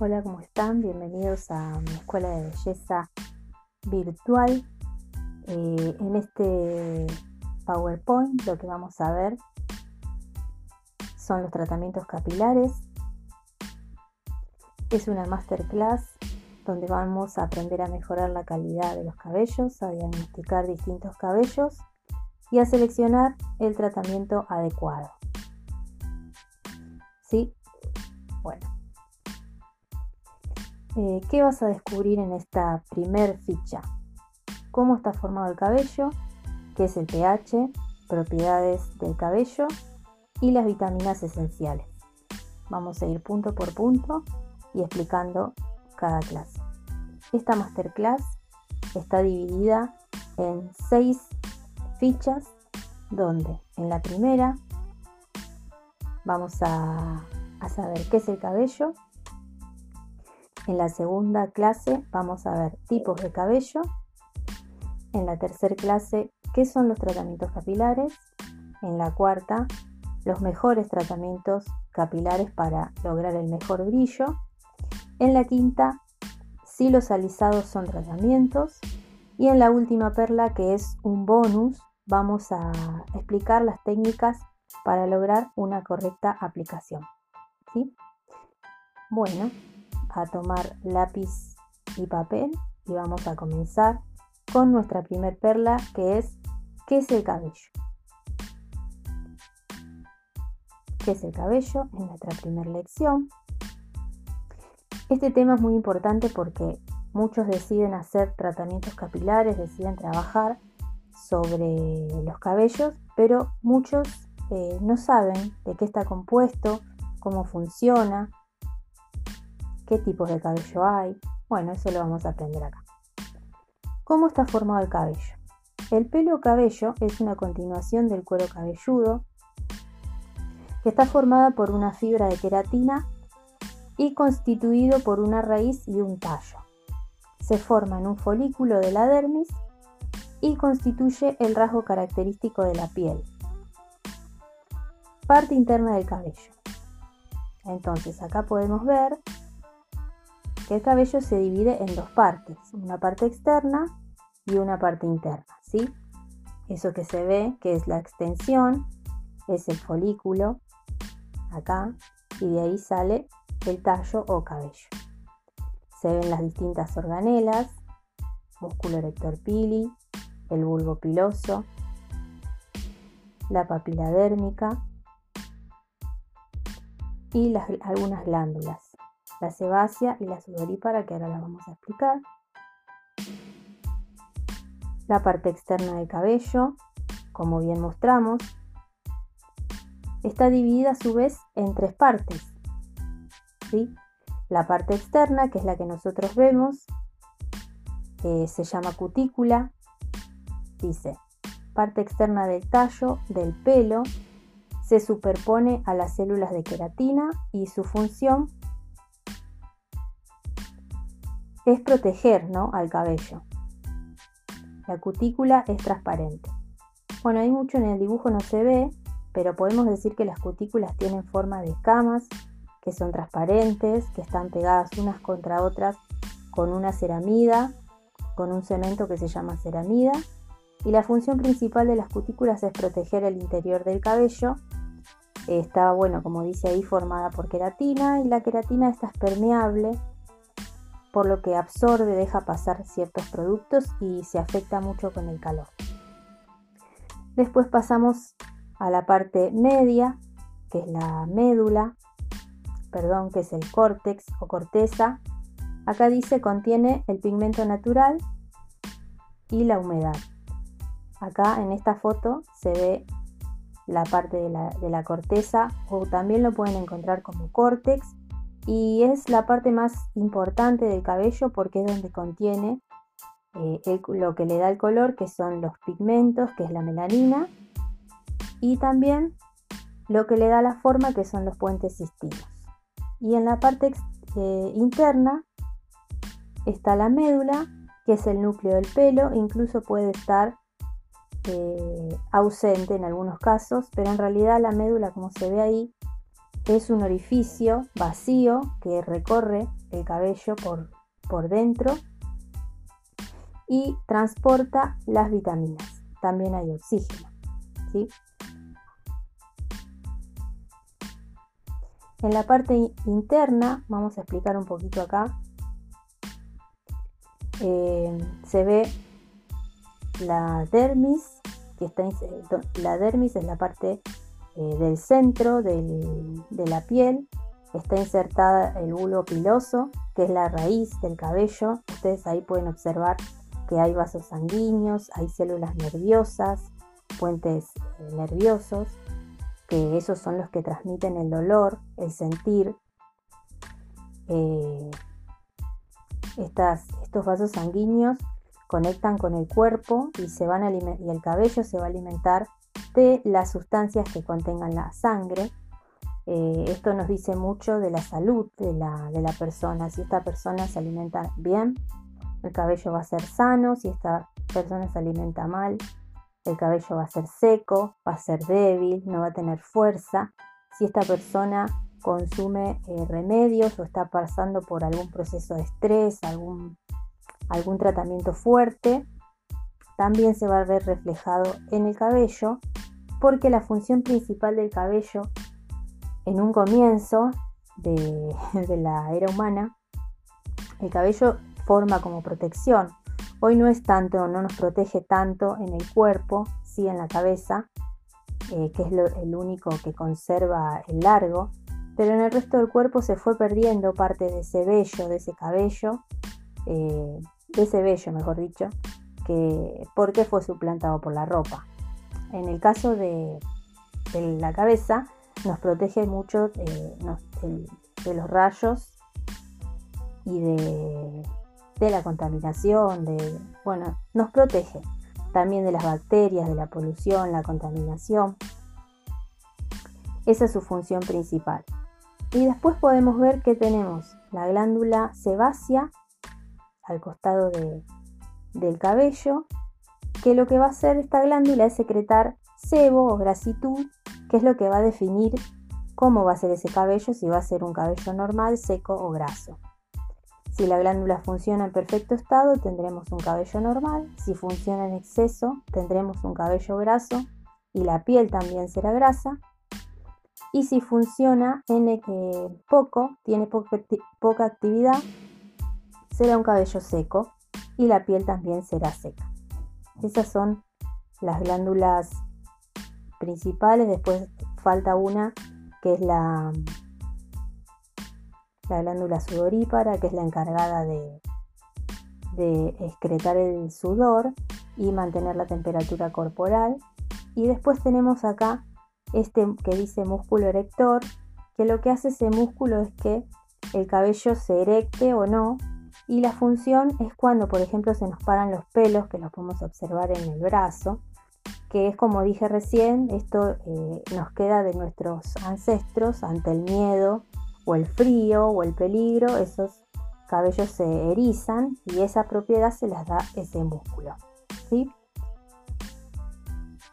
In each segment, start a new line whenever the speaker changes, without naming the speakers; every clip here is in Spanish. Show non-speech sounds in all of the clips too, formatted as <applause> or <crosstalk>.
Hola, ¿cómo están? Bienvenidos a mi escuela de belleza virtual. Eh, en este PowerPoint lo que vamos a ver son los tratamientos capilares. Es una masterclass donde vamos a aprender a mejorar la calidad de los cabellos, a diagnosticar distintos cabellos y a seleccionar el tratamiento adecuado. ¿Sí? Bueno. Eh, ¿Qué vas a descubrir en esta primer ficha? Cómo está formado el cabello, qué es el pH, propiedades del cabello y las vitaminas esenciales. Vamos a ir punto por punto y explicando cada clase. Esta masterclass está dividida en seis fichas donde en la primera vamos a, saber qué es el cabello. En la segunda clase vamos a ver tipos de cabello. En la tercera clase, qué son los tratamientos capilares. En la cuarta, los mejores tratamientos capilares para lograr el mejor brillo. En la quinta, si los alisados son tratamientos. Y en la última perla, que es un bonus, vamos a explicar las técnicas para lograr una correcta aplicación. ¿sí? Bueno, a tomar lápiz y papel y vamos a comenzar con nuestra primer perla que es ¿qué es el cabello? ¿Qué es el cabello? En nuestra primera lección. Este tema es muy importante porque muchos deciden hacer tratamientos capilares, deciden trabajar sobre los cabellos, pero muchos eh, no saben de qué está compuesto, cómo funciona, qué tipos de cabello hay. Bueno, eso lo vamos a aprender acá. ¿Cómo está formado el cabello? El pelo o cabello es una continuación del cuero cabelludo que está formada por una fibra de queratina y constituido por una raíz y un tallo. Se forma en un folículo de la dermis y constituye el rasgo característico de la piel. Parte interna del cabello. Entonces acá podemos ver que el cabello se divide en dos partes, una parte externa y una parte interna, ¿sí? Eso que se ve, que es la extensión, es el folículo, acá, y de ahí sale el tallo o cabello. Se ven las distintas organelas, músculo erector pili, el bulbo piloso, la papila dérmica y algunas glándulas, la sebácea y la sudorípara que ahora las vamos a explicar. La parte externa del cabello, como bien mostramos, está dividida a su vez en tres partes. La parte externa, que es la que nosotros vemos, se llama cutícula, dice, parte externa del tallo, del pelo, se superpone a las células de queratina y su función es proteger ¿no? al cabello. La cutícula es transparente. Bueno, hay mucho en el dibujo no se ve, pero podemos decir que las cutículas tienen forma de escamas, que son transparentes, que están pegadas unas contra otras con una ceramida, con un cemento que se llama ceramida, y la función principal de las cutículas es proteger el interior del cabello. Está, bueno, como dice ahí, formada por queratina y la queratina esta es permeable, por lo que absorbe, deja pasar ciertos productos y se afecta mucho con el calor. Después pasamos a la parte media, que es la médula, perdón, que es el córtex o corteza. Acá dice contiene el pigmento natural y la humedad. Acá en esta foto se ve la parte de la, corteza o también lo pueden encontrar como córtex y es la parte más importante del cabello porque es donde contiene eh, lo que le da el color que son los pigmentos que es la melanina y también lo que le da la forma que son los puentes cistinos. Y en la parte eh, interna está la médula que es el núcleo del pelo incluso puede estar eh, ausente en algunos casos, pero en realidad la médula, como se ve ahí, es un orificio vacío que recorre el cabello por, por dentro y transporta las vitaminas. También hay oxígeno. ¿sí? En la parte interna, vamos a explicar un poquito acá, eh, se ve la dermis, que está la dermis es la parte eh, del centro de la piel, está insertada el bulbo piloso, que es la raíz del cabello. Ustedes ahí pueden observar que hay vasos sanguíneos, hay células nerviosas, puentes eh, nerviosos, que esos son los que transmiten el dolor, el sentir. Eh, estos vasos sanguíneos conectan con el cuerpo y, se van y el cabello se va a alimentar de las sustancias que contengan la sangre. Eh, esto nos dice mucho de la salud de la, de la persona. Si esta persona se alimenta bien, el cabello va a ser sano. Si esta persona se alimenta mal, el cabello va a ser seco, va a ser débil, no va a tener fuerza. Si esta persona consume eh, remedios o está pasando por algún proceso de estrés, algún, algún tratamiento fuerte, también se va a ver reflejado en el cabello porque la función principal del cabello en un comienzo <laughs> de, la era humana, el cabello forma como protección. Hoy no es tanto, no nos protege tanto en el cuerpo, sí en la cabeza, eh, que es el único que conserva el largo, pero en el resto del cuerpo se fue perdiendo parte de ese vello, de ese cabello, eh, de ese vello, mejor dicho, que porque fue suplantado por la ropa. En el caso de, la cabeza, nos protege mucho de, los rayos y de, la contaminación, de, bueno, nos protege también de las bacterias, de la polución, la contaminación. Esa es su función principal. Y después podemos ver que tenemos la glándula sebácea al costado del cabello que lo que va a hacer esta glándula es secretar sebo o grasitud, que es lo que va a definir cómo va a ser ese cabello, si va a ser un cabello normal, seco o graso. Si la glándula funciona en perfecto estado, tendremos un cabello normal. Si funciona en exceso, tendremos un cabello graso y la piel también será grasa. Y si funciona en eh, poco, tiene poca actividad, será un cabello seco y la piel también será seca. Esas son las glándulas principales. Después falta una que es la, la glándula sudorípara, que es la encargada de, de excretar el sudor y mantener la temperatura corporal. Y después tenemos acá este que dice músculo erector, que lo que hace ese músculo es que el cabello se erecte o no y la función es cuando, por ejemplo, se nos paran los pelos, que los podemos observar en el brazo, que es como dije recién, esto eh, nos queda de nuestros ancestros ante el miedo o el frío o el peligro, esos cabellos se erizan y esa propiedad se las da ese músculo. ¿sí?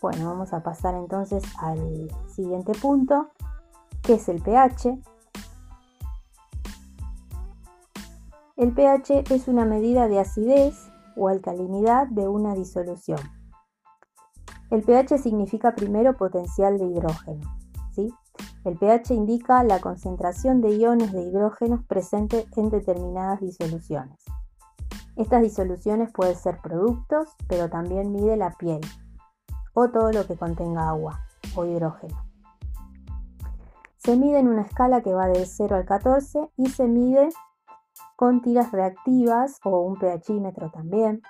Bueno, vamos a pasar entonces al siguiente punto, que es el pH. El pH es una medida de acidez o alcalinidad de una disolución. El pH significa primero potencial de hidrógeno. ¿sí? El pH indica la concentración de iones de hidrógeno presentes en determinadas disoluciones. Estas disoluciones pueden ser productos, pero también mide la piel o todo lo que contenga agua o hidrógeno. Se mide en una escala que va del 0 al 14 y se mide con tiras reactivas o un pHímetro también.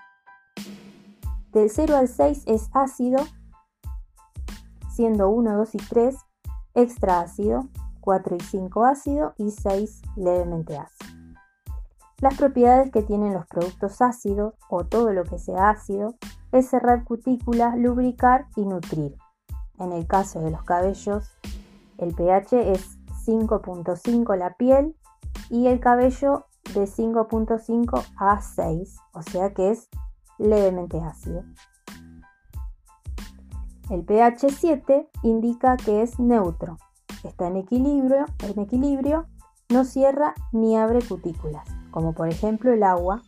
Del 0 al 6 es ácido, siendo 1, 2 y 3 extra ácido, 4 y 5 ácido y 6 levemente ácido. Las propiedades que tienen los productos ácidos o todo lo que sea ácido es cerrar cutículas, lubricar y nutrir. En el caso de los cabellos, el pH es 5.5 la piel y el cabello de 5.5 a 6, o sea que es levemente ácido. El pH 7 indica que es neutro, está en equilibrio, en equilibrio, no cierra ni abre cutículas, como por ejemplo el agua.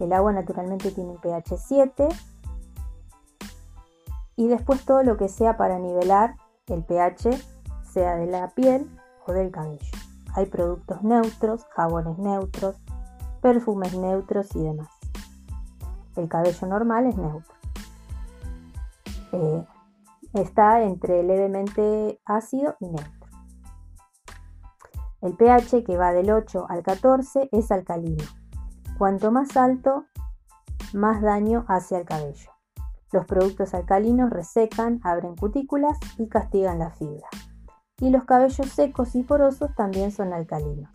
El agua naturalmente tiene un pH 7 y después todo lo que sea para nivelar el pH, sea de la piel o del cabello. Hay productos neutros, jabones neutros, perfumes neutros y demás. El cabello normal es neutro. Eh, está entre levemente ácido y neutro. El pH que va del 8 al 14 es alcalino. Cuanto más alto, más daño hace al cabello. Los productos alcalinos resecan, abren cutículas y castigan la fibra. Y los cabellos secos y porosos también son alcalinos.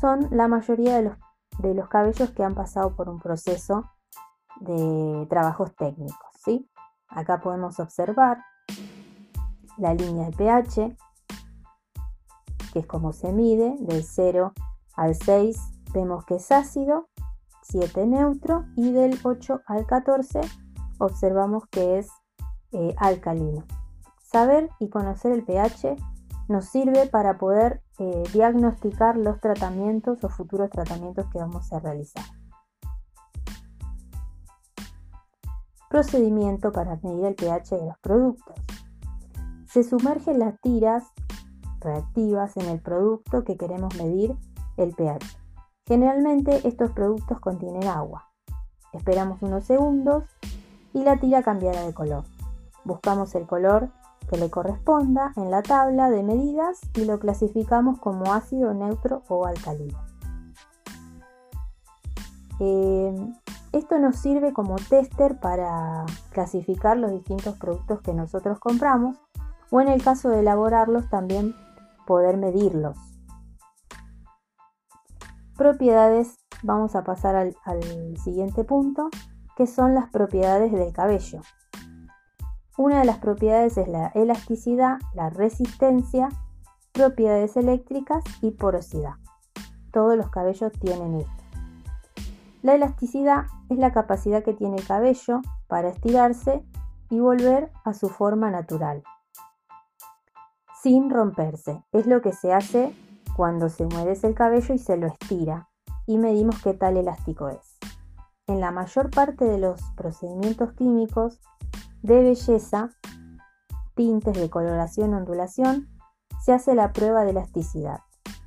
Son la mayoría de los, de los cabellos que han pasado por un proceso de trabajos técnicos. ¿sí? Acá podemos observar la línea de pH, que es como se mide, del 0 al 6 vemos que es ácido, 7 neutro y del 8 al 14 observamos que es eh, alcalino. Saber y conocer el pH nos sirve para poder eh, diagnosticar los tratamientos o futuros tratamientos que vamos a realizar. Procedimiento para medir el pH de los productos. Se sumergen las tiras reactivas en el producto que queremos medir el pH. Generalmente estos productos contienen agua. Esperamos unos segundos y la tira cambiará de color. Buscamos el color que le corresponda en la tabla de medidas y lo clasificamos como ácido, neutro o alcalino. Eh, esto nos sirve como tester para clasificar los distintos productos que nosotros compramos o en el caso de elaborarlos también poder medirlos. Propiedades, vamos a pasar al, siguiente punto, que son las propiedades del cabello. Una de las propiedades es la elasticidad, la resistencia, propiedades eléctricas y porosidad. Todos los cabellos tienen esto. La elasticidad es la capacidad que tiene el cabello para estirarse y volver a su forma natural, sin romperse. Es lo que se hace cuando se humedece el cabello y se lo estira y medimos qué tal elástico es. En la mayor parte de los procedimientos químicos de belleza, tintes de coloración, ondulación, se hace la prueba de elasticidad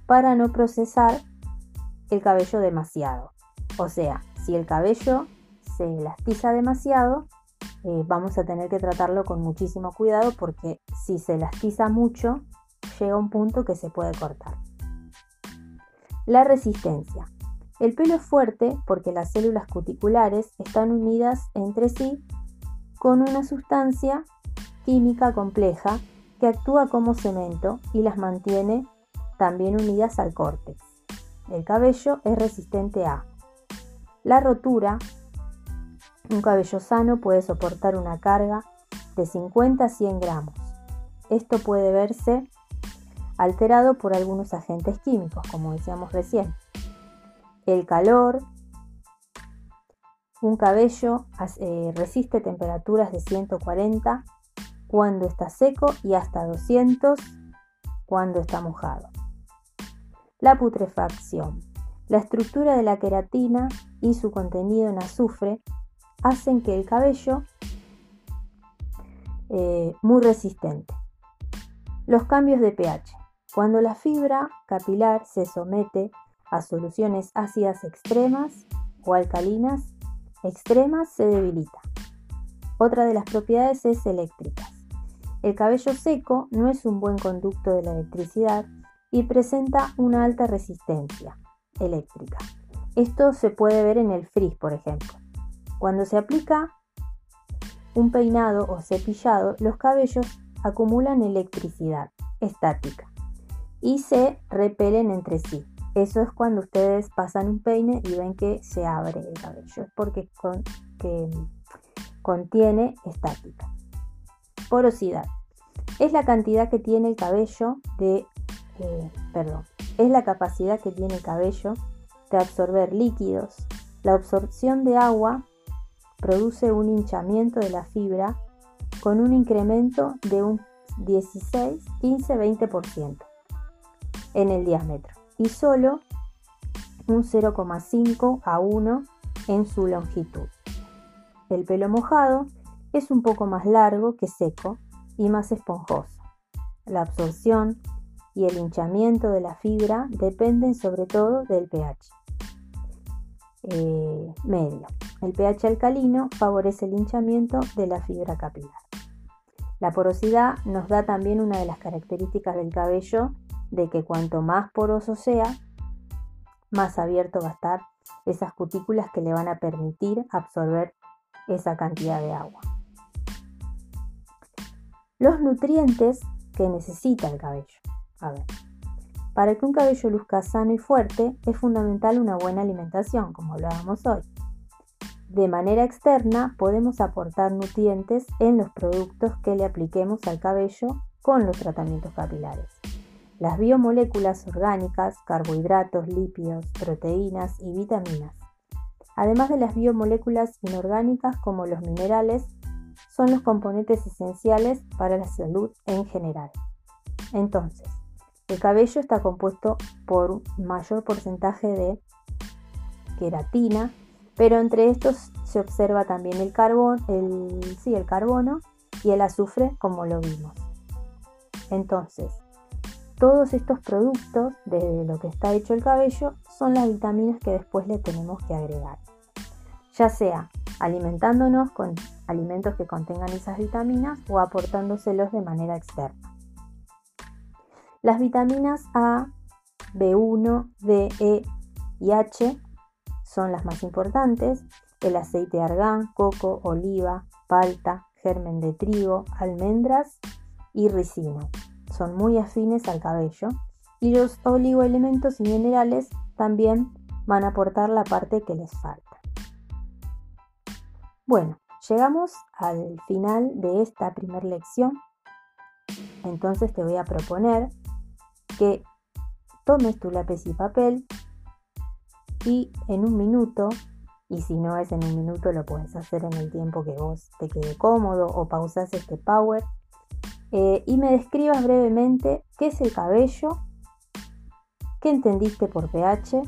para no procesar el cabello demasiado. O sea, si el cabello se elastiza demasiado, eh, vamos a tener que tratarlo con muchísimo cuidado porque si se elastiza mucho, llega un punto que se puede cortar. La resistencia. El pelo es fuerte porque las células cuticulares están unidas entre sí con una sustancia química compleja que actúa como cemento y las mantiene también unidas al córtex. El cabello es resistente a la rotura, un cabello sano puede soportar una carga de 50 a 100 gramos. Esto puede verse alterado por algunos agentes químicos, como decíamos recién. El calor, un cabello eh, resiste temperaturas de 140 cuando está seco y hasta 200 cuando está mojado. La putrefacción. La estructura de la queratina y su contenido en azufre hacen que el cabello eh, muy resistente. Los cambios de pH. Cuando la fibra capilar se somete a soluciones ácidas extremas o alcalinas extremas se debilita. Otra de las propiedades es eléctricas. El cabello seco no es un buen conducto de la electricidad y presenta una alta resistencia eléctrica. Esto se puede ver en el frizz, por ejemplo. Cuando se aplica un peinado o cepillado, los cabellos acumulan electricidad estática y se repelen entre sí. Eso es cuando ustedes pasan un peine y ven que se abre el cabello. Es porque contiene estática. Porosidad. Es la cantidad que tiene el cabello de... Eh, perdón. Es la capacidad que tiene el cabello absorber líquidos. La absorción de agua produce un hinchamiento de la fibra con un incremento de un 16, 15, 20% en el diámetro y solo un 0,5 a 1 en su longitud. El pelo mojado es un poco más largo que seco y más esponjoso. La absorción y el hinchamiento de la fibra dependen sobre todo del pH eh, medio. El pH alcalino favorece el hinchamiento de la fibra capilar. La porosidad nos da también una de las características del cabello de que cuanto más poroso sea, más abierto va a estar esas cutículas que le van a permitir absorber esa cantidad de agua. Los nutrientes que necesita el cabello. A ver, para que un cabello luzca sano y fuerte es fundamental una buena alimentación, como hablábamos hoy. De manera externa podemos aportar nutrientes en los productos que le apliquemos al cabello con los tratamientos capilares. Las biomoléculas orgánicas, carbohidratos, lípidos, proteínas y vitaminas, además de las biomoléculas inorgánicas como los minerales, son los componentes esenciales para la salud en general. Entonces, el cabello está compuesto por un mayor porcentaje de queratina, pero entre estos se observa también el, carbón, sí, el carbono y el azufre, como lo vimos. Entonces, todos estos productos, de lo que está hecho el cabello, son las vitaminas que después le tenemos que agregar. Ya sea alimentándonos con alimentos que contengan esas vitaminas o aportándoselos de manera externa. Las vitaminas A, B1, D, E y H son las más importantes. El aceite de argán, coco, oliva, palta, germen de trigo, almendras y ricino. Son muy afines al cabello. Y los oligoelementos y minerales también van a aportar la parte que les falta. Bueno, llegamos al final de esta primera lección. Entonces te voy a proponer que tomes tu lápiz y papel y en un minuto, y si no es en un minuto lo puedes hacer en el tiempo que vos te quede cómodo o pausas este power, eh, y me describas brevemente qué es el cabello, qué entendiste por pH,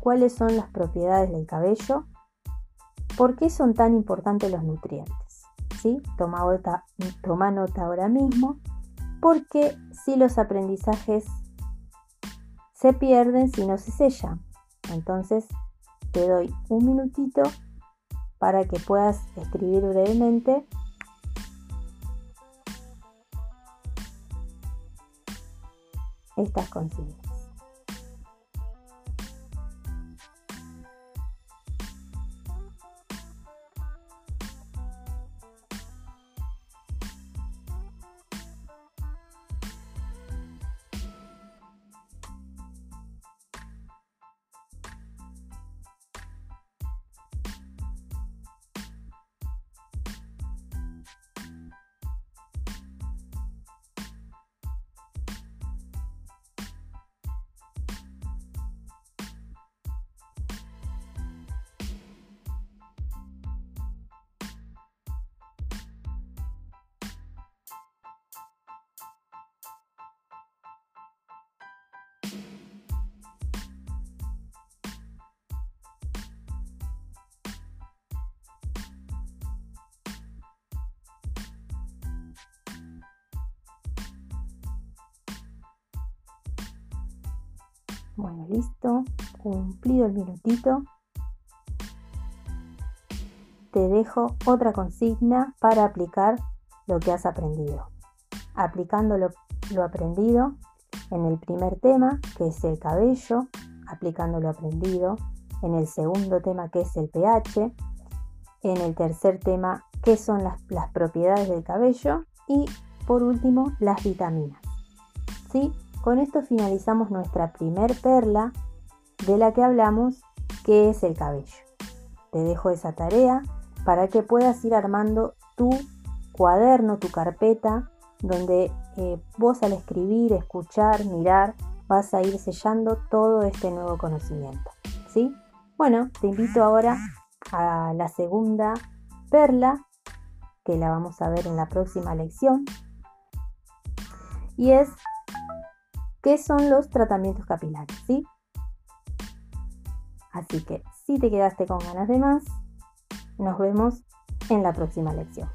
cuáles son las propiedades del cabello, por qué son tan importantes los nutrientes. ¿Sí? Toma, toma nota ahora mismo porque si los aprendizajes se pierden si no se sellan. Entonces te doy un minutito para que puedas escribir brevemente estas consignas. Bueno, listo. Cumplido el minutito. Te dejo otra consigna para aplicar lo que has aprendido. Aplicando lo, aprendido en el primer tema, que es el cabello, aplicando lo aprendido en el segundo tema, que es el pH, en el tercer tema, qué son las, las propiedades del cabello y por último, las vitaminas. ¿Sí? Con esto finalizamos nuestra primer perla de la que hablamos, que es el cabello. Te dejo esa tarea para que puedas ir armando tu cuaderno, tu carpeta, donde eh, vos al escribir, escuchar, mirar, vas a ir sellando todo este nuevo conocimiento. ¿Sí? Bueno, te invito ahora a la segunda perla, que la vamos a ver en la próxima lección, y es qué son los tratamientos capilares, ¿sí? Así que si te quedaste con ganas de más, nos vemos en la próxima lección.